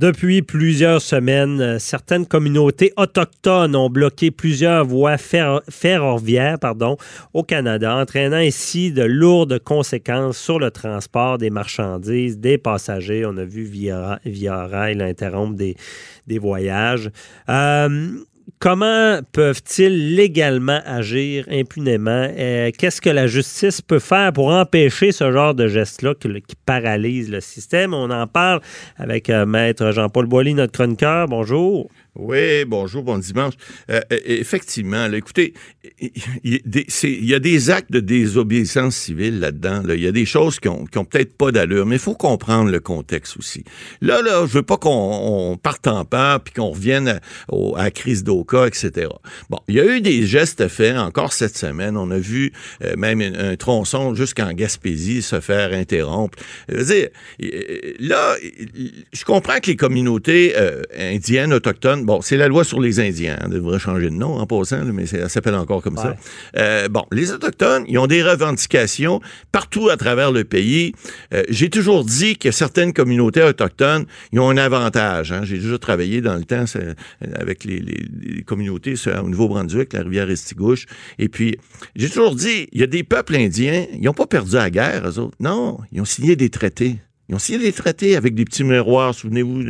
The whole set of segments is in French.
Depuis plusieurs semaines, euh, certaines communautés autochtones ont bloqué plusieurs voies ferroviaires au Canada, entraînant ainsi de lourdes conséquences sur le transport des marchandises, des passagers. On a vu via, via rail interrompre des, des voyages. Euh, comment peuvent-ils légalement agir impunément? Euh, qu'est-ce que la justice peut faire pour empêcher ce genre de geste-là qui, paralyse le système? On en parle avec euh, Maître Jean-Paul Boilly, notre chroniqueur. Bonjour. Oui, bonjour, bon dimanche. Euh, euh, effectivement, écoutez, il y, a des actes de désobéissance civile là-dedans. Il y a des choses qui ont, peut-être pas d'allure, mais il faut comprendre le contexte aussi. Là, là, je veux pas qu'on parte en peur puis qu'on revienne à, la crise d'Oka, etc. Bon, il y a eu des gestes faits encore cette semaine. On a vu euh, même un, tronçon jusqu'en Gaspésie se faire interrompre. Je veux dire, là, je comprends que les communautés indiennes, autochtones, bon, c'est la loi sur les Indiens. On devrait changer de nom en passant, mais ça s'appelle encore comme ça. Euh, bon, les Autochtones, ils ont des revendications partout à travers le pays. Euh, j'ai toujours dit que certaines communautés autochtones, ils ont un avantage. Hein. J'ai déjà travaillé dans le temps avec les, communautés au Nouveau-Brunswick, la rivière Estigouche. Et puis, j'ai toujours dit, il y a des peuples indiens, ils n'ont pas perdu la guerre, eux autres. Non, ils ont signé des traités. Ils ont signé des traités avec des petits miroirs, souvenez-vous,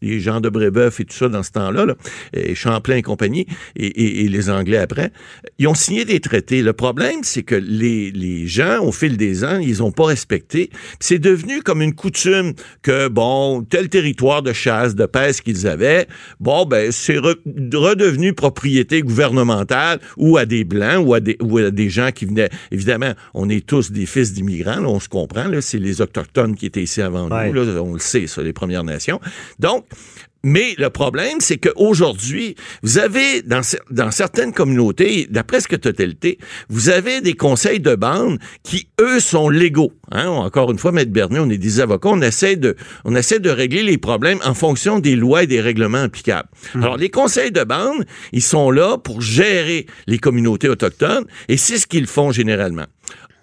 les, gens de Brébeuf et tout ça dans ce temps-là, Champlain et compagnie, et, les Anglais après. Ils ont signé des traités. Le problème, c'est que les, gens, au fil des ans, ils n'ont pas respecté. C'est devenu comme une coutume que, bon, tel territoire de chasse, de pêche qu'ils avaient, bon, ben, c'est redevenu propriété gouvernementale ou à des Blancs ou à des, ou à des gens qui venaient. Évidemment, on est tous des fils d'immigrants, on se comprend, c'est les Autochtones qui étaient ici avant nous. on le sait, ça, les Premières Nations. Donc, mais le problème, c'est qu'aujourd'hui, vous avez, dans, dans certaines communautés, la presque totalité, vous avez des conseils de bande qui, eux, sont légaux. Hein? Encore une fois, Maître Bernier, on est des avocats, on essaie, de, on essaie de régler les problèmes en fonction des lois et des règlements applicables. Mmh. Alors, les conseils de bande, ils sont là pour gérer les communautés autochtones, et c'est ce qu'ils font généralement.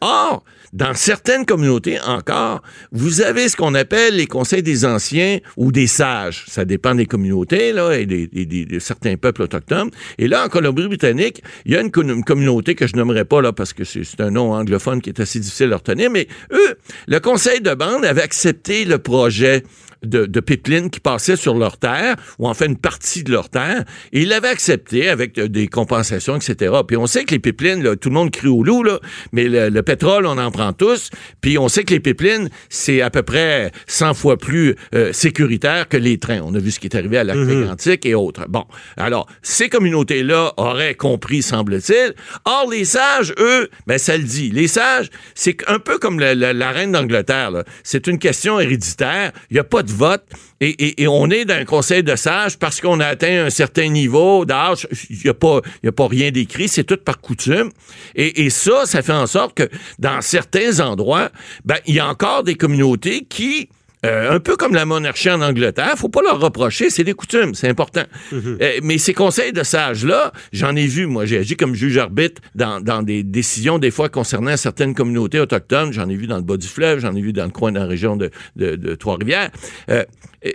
Or, dans certaines communautés encore, vous avez ce qu'on appelle les conseils des anciens ou des sages. Ça dépend des communautés là, et des, de certains peuples autochtones. Et là, en Colombie-Britannique, il y a une, communauté que je nommerai pas là parce que c'est un nom anglophone qui est assez difficile à retenir, mais eux, le conseil de bande avait accepté le projet de, de pipeline qui passaient sur leur terre, ou en fait une partie de leur terre, et ils l'avaient accepté avec euh, des compensations, etc. Puis on sait que les pipelines, là, tout le monde crie au loup, là, mais le, pétrole, on en prend tous, puis on sait que les pipelines, c'est à peu près 100 fois plus euh, sécuritaire que les trains. On a vu ce qui est arrivé à lac mm et autres. Bon, alors, ces communautés-là auraient compris, semble-t-il. Or, les sages, eux, ben ça le dit. Les sages, c'est un peu comme la, la reine d'Angleterre. C'est une question héréditaire. Il n'y a pas de vote et, on est dans un conseil de sages parce qu'on a atteint un certain niveau d'âge. Il n'y a, pas, a pas rien d'écrit, c'est tout par coutume. Et, ça, ça fait en sorte que dans certains endroits, ben, il y a encore des communautés qui euh, un peu comme la monarchie en Angleterre, faut pas leur reprocher, c'est des coutumes, c'est important. Mhm. Euh, mais ces conseils de sages-là, j'en ai vu, moi, j'ai agi comme juge-arbitre dans, dans, des décisions, des fois concernant certaines communautés autochtones, j'en ai vu dans le bas du fleuve, j'en ai vu dans le coin de la région de, de, de Trois-Rivières. Euh,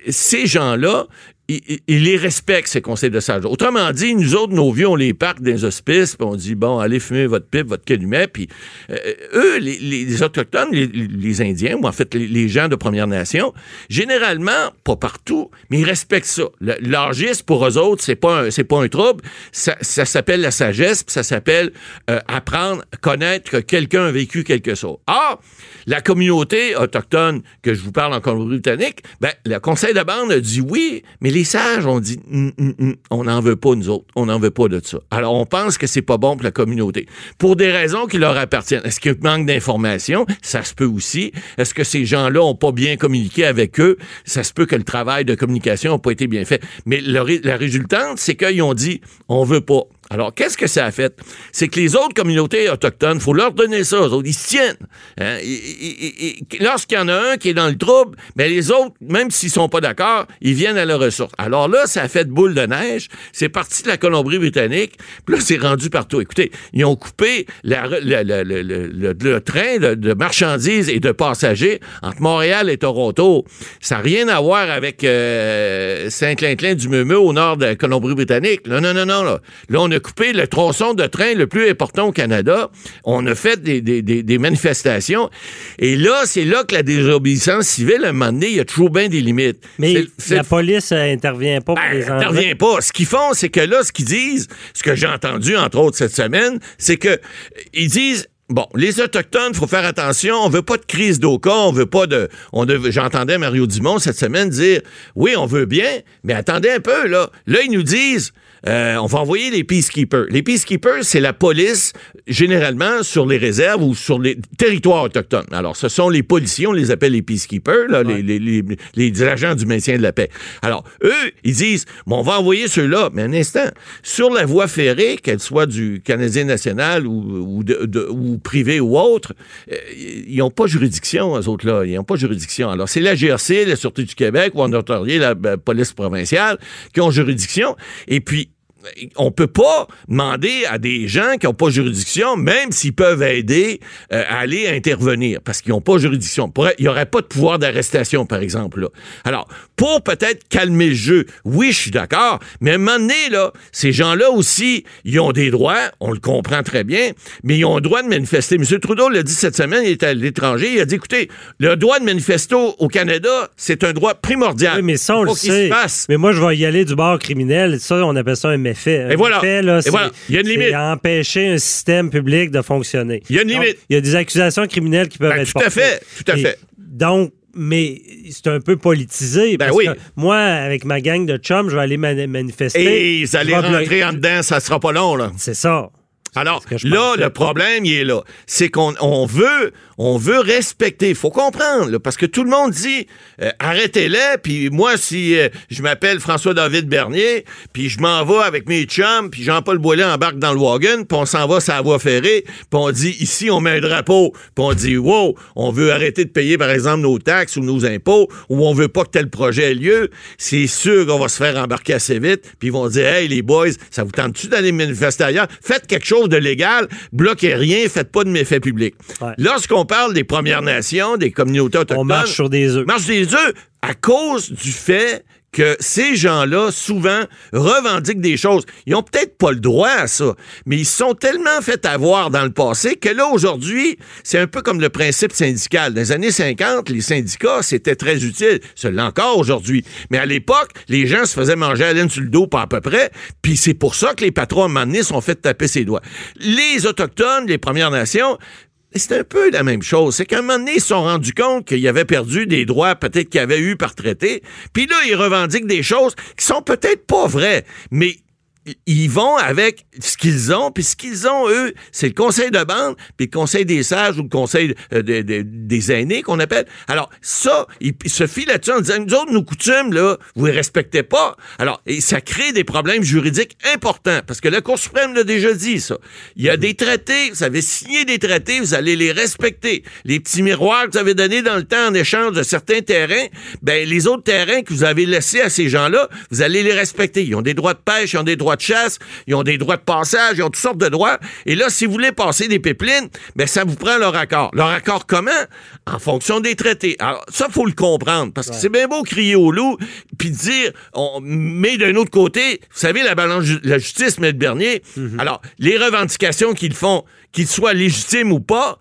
ces gens-là, ils, les respectent, ces conseils de sages. Autrement dit, nous autres, nos vieux, on les parque dans les hospices, puis on dit, bon, allez fumer votre pipe, votre calumet, puis euh, eux, les, Autochtones, les, Indiens, ou en fait, les, gens de Première Nation, généralement, pas partout, mais ils respectent ça. L'argiste, pour eux autres, c'est pas pas un trouble, ça, s'appelle la sagesse, puis ça s'appelle euh, apprendre, connaître que quelqu'un a vécu quelque chose. Or, la communauté autochtone que je vous parle en Colombie-Britannique, ben, le conseil de bande dit oui, mais les sages ont dit, hum, hum, hum, on n'en veut pas, nous autres. On n'en veut pas de ça. Alors, on pense que c'est pas bon pour la communauté. Pour des raisons qui leur appartiennent. Est-ce qu'il manque d'informations? Ça se peut aussi. Est-ce que ces gens-là ont pas bien communiqué avec eux? Ça se peut que le travail de communication n'a pas été bien fait. Mais la résultante, c'est qu'ils ont dit, on veut pas. Alors, qu'est-ce que ça a fait? C'est que les autres communautés autochtones, faut leur donner ça, eux autres, ils se tiennent. Hein? Lorsqu'il y en a un qui est dans le trouble, mais les autres, même s'ils sont pas d'accord, ils viennent à leur ressource. Alors là, ça a fait boule de neige, c'est parti de la Colombie-Britannique, puis là, c'est rendu partout. Écoutez, ils ont coupé le, train de, marchandises et de passagers entre Montréal et Toronto. Ça n'a rien à voir avec euh, Saint-Clinclin du Meumeux au nord de la Colombie-Britannique. Non, non, non, non. Là. là, on a coupé le tronçon de train le plus important au Canada. On a fait des, des, des, manifestations. Et là, c'est là que la désobéissance civile, à un moment donné, il y a toujours bien des limites. Mais la police n'intervient pas pour ben, les intervient pas. Ce qu'ils font, c'est que là, ce qu'ils disent, ce que j'ai entendu, entre autres, cette semaine, c'est que ils disent Bon, les Autochtones, faut faire attention. On veut pas de crise d'Oka. On veut pas de. On J'entendais Mario Dumont cette semaine dire Oui, on veut bien, mais attendez un peu, là. Là, ils nous disent euh, on va envoyer les peacekeepers. Les peacekeepers, c'est la police, généralement, sur les réserves ou sur les territoires autochtones. Alors, ce sont les policiers, on les appelle les peacekeepers, là, les, les, les, agents du maintien de la paix. Alors, eux, ils disent, bon, on va envoyer ceux-là, mais un instant, sur la voie ferrée, qu'elle soit du Canadien national ou, ou, de, ou privé ou autre, euh, ils n'ont pas juridiction, eux autres-là. Ils n'ont pas juridiction. Alors, c'est la GRC, la Sûreté du Québec ou en la, la police provinciale qui ont juridiction. Et puis, on peut pas demander à des gens qui n'ont pas juridiction, même s'ils peuvent aider, euh, à aller intervenir, parce qu'ils n'ont pas juridiction. Il n'y aurait pas de pouvoir d'arrestation, par exemple. Là. Alors, pour peut-être calmer le jeu, oui, je suis d'accord, mais à un moment donné, là, ces gens-là aussi, ils ont des droits, on le comprend très bien, mais ils ont le droit de manifester. M. Trudeau l'a dit cette semaine, il était à l'étranger, il a dit, écoutez, le droit de manifester au Canada, c'est un droit primordial. Oui, mais ça, on le sait. Mais moi, je vais y aller du bord criminel. Ça, on appelle ça un fait. Et voilà. Il y a une limite. empêcher un système public de fonctionner. Il y a une limite. il y a des accusations criminelles qui peuvent ben, être Tout à fait. Tout à fait. Donc, mais c'est un peu politisé. Ben oui. moi, avec ma gang de chums, je vais aller manifester. Et ils allaient rentrer en dedans, ça sera pas long, là. C'est ça. Alors, là, le problème, il est là. C'est qu'on on veut, on veut respecter. Il faut comprendre, parce que tout le monde dit euh, arrêtez-les. Puis moi, si euh, je m'appelle François-David Bernier, puis je m'en vais avec mes chums, puis Jean-Paul Boilet embarque dans le wagon, puis on s'en va sur la voie ferrée, puis on dit ici, on met un drapeau, puis on dit wow, on veut arrêter de payer, par exemple, nos taxes ou nos impôts, ou on veut pas que tel projet ait lieu, c'est sûr qu'on va se faire embarquer assez vite, puis ils vont dire hey, les boys, ça vous tente-tu d'aller manifester ailleurs? Faites quelque chose de légal, bloquez rien, faites pas de méfaits publics. Lorsqu'on parle des Premières Nations, des communautés autochtones... On marche sur des œufs. Marche des œufs à cause du fait que ces gens-là, souvent, revendiquent des choses. Ils ont peut-être pas le droit à ça, mais ils sont tellement fait avoir dans le passé que là, aujourd'hui, c'est un peu comme le principe syndical. Dans les années 50, les syndicats, c'était très utile. C'est encore aujourd'hui. Mais à l'époque, les gens se faisaient manger à laine sur le dos, pas à peu près, puis c'est pour ça que les patrons, à sont fait taper ses doigts. Les Autochtones, les Premières Nations, c'est un peu la même chose. C'est qu'à un moment donné, ils se sont rendus compte qu'ils avaient perdu des droits peut-être qu'ils avaient eu par traité. Puis là, ils revendiquent des choses qui sont peut-être pas vraies, mais ils vont avec ce qu'ils ont, puis ce qu'ils ont, eux, c'est le conseil de bande, puis le conseil des sages ou le conseil euh, des aînés qu'on appelle. Alors, ça, ils, se fient là-dessus en disant, nous autres, nos coutumes, là, vous les respectez pas. Alors, ça crée des problèmes juridiques importants, parce que la Cour suprême l'a déjà dit, ça. Il y a des traités, vous avez signé des traités, vous allez les respecter. Les petits miroirs que vous avez donnés dans le temps en échange de certains terrains, ben, les autres terrains que vous avez laissés à ces gens-là, vous allez les respecter. Ils ont des droits de pêche, ils ont des droits de chasse, ils ont des droits de passage, ils ont toutes sortes de droits. Et là, si vous voulez passer des pipelines, ben ça vous prend leur accord. Leur accord comment? En fonction des traités. Alors, ça, faut le comprendre, parce que c'est bien beau crier au loup, puis dire, on, mais d'un autre côté, vous savez, la balance, la justice, M. Bernier, mhm. alors, les revendications qu'ils font, qu'ils soient légitimes ou pas,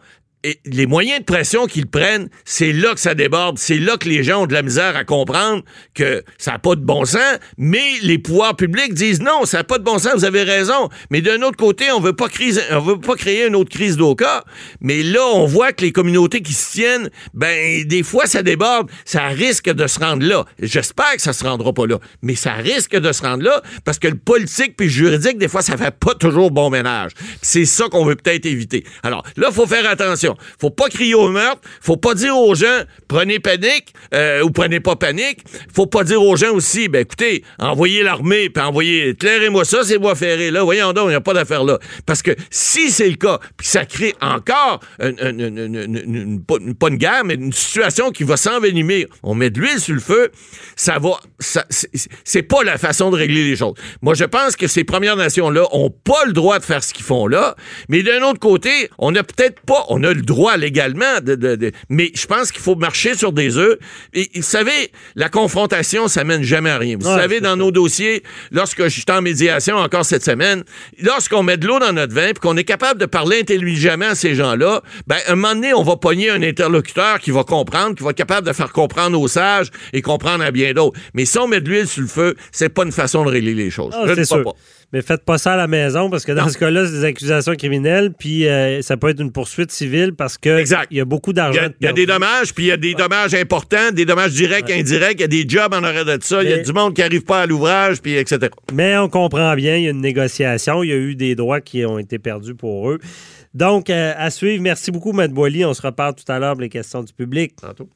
les moyens de pression qu'ils prennent, c'est là que ça déborde. C'est là que les gens ont de la misère à comprendre que ça n'a pas de bon sens. Mais les pouvoirs publics disent non, ça n'a pas de bon sens, vous avez raison. Mais d'un autre côté, on on veut pas créer une autre crise d'Oka. Mais là, on voit que les communautés qui se tiennent, ben, des fois, ça déborde. Ça risque de se rendre là. J'espère que ça se rendra pas là. Mais ça risque de se rendre là parce que le politique puis le juridique, des fois, ça fait pas toujours bon ménage. C'est ça qu'on veut peut-être éviter. Alors, là, il faut faire attention. Attention, faut pas crier au meurtre, faut pas dire aux gens prenez panique euh, ou prenez pas panique. Faut pas dire aux gens aussi, ben écoutez, envoyez l'armée, puis envoyez, éclairez-moi ça, c'est voies ferrées là. Voyons donc, il n'y a pas d'affaire là. Parce que si c'est le cas, puis ça crée encore une, pas une guerre, mais une situation qui va s'envenimer, on met de l'huile sur le feu, ça va, c'est pas la façon de régler les choses. Moi, je pense que ces Premières Nations-là ont pas le droit de faire ce qu'ils font là, mais d'un autre côté, on n'a peut-être pas, on a le droit légalement, de, mais je pense qu'il faut marcher sur des œufs. Et vous savez, la confrontation, ça mène jamais à rien. Vous savez, dans nos dossiers, lorsque je suis en médiation encore cette semaine, lorsqu'on met de l'eau dans notre vin, puis qu'on est capable de parler intelligemment à ces gens-là, ben, un moment donné, on va pogner un interlocuteur qui va comprendre, qui va être capable de faire comprendre aux sages et comprendre à bien d'autres. Mais si on met de l'huile sur le feu, c'est pas une façon de régler les choses. Ah, c'est Pas. Mais faites pas ça à la maison parce que dans ce cas-là, c'est des accusations criminelles, puis euh, ça peut être une poursuite civile parce que il y a beaucoup d'argent. Il y, a des dommages, puis il y a des dommages importants, des dommages directs, indirects, il y a des jobs en arrêt de ça, il y a du monde qui n'arrive pas à l'ouvrage, puis etc. Mais on comprend bien, il y a une négociation, il y a eu des droits qui ont été perdus pour eux. Donc, euh, à suivre. Merci beaucoup, Matt Boily. On se reparle tout à l'heure pour les questions du public. Tantôt.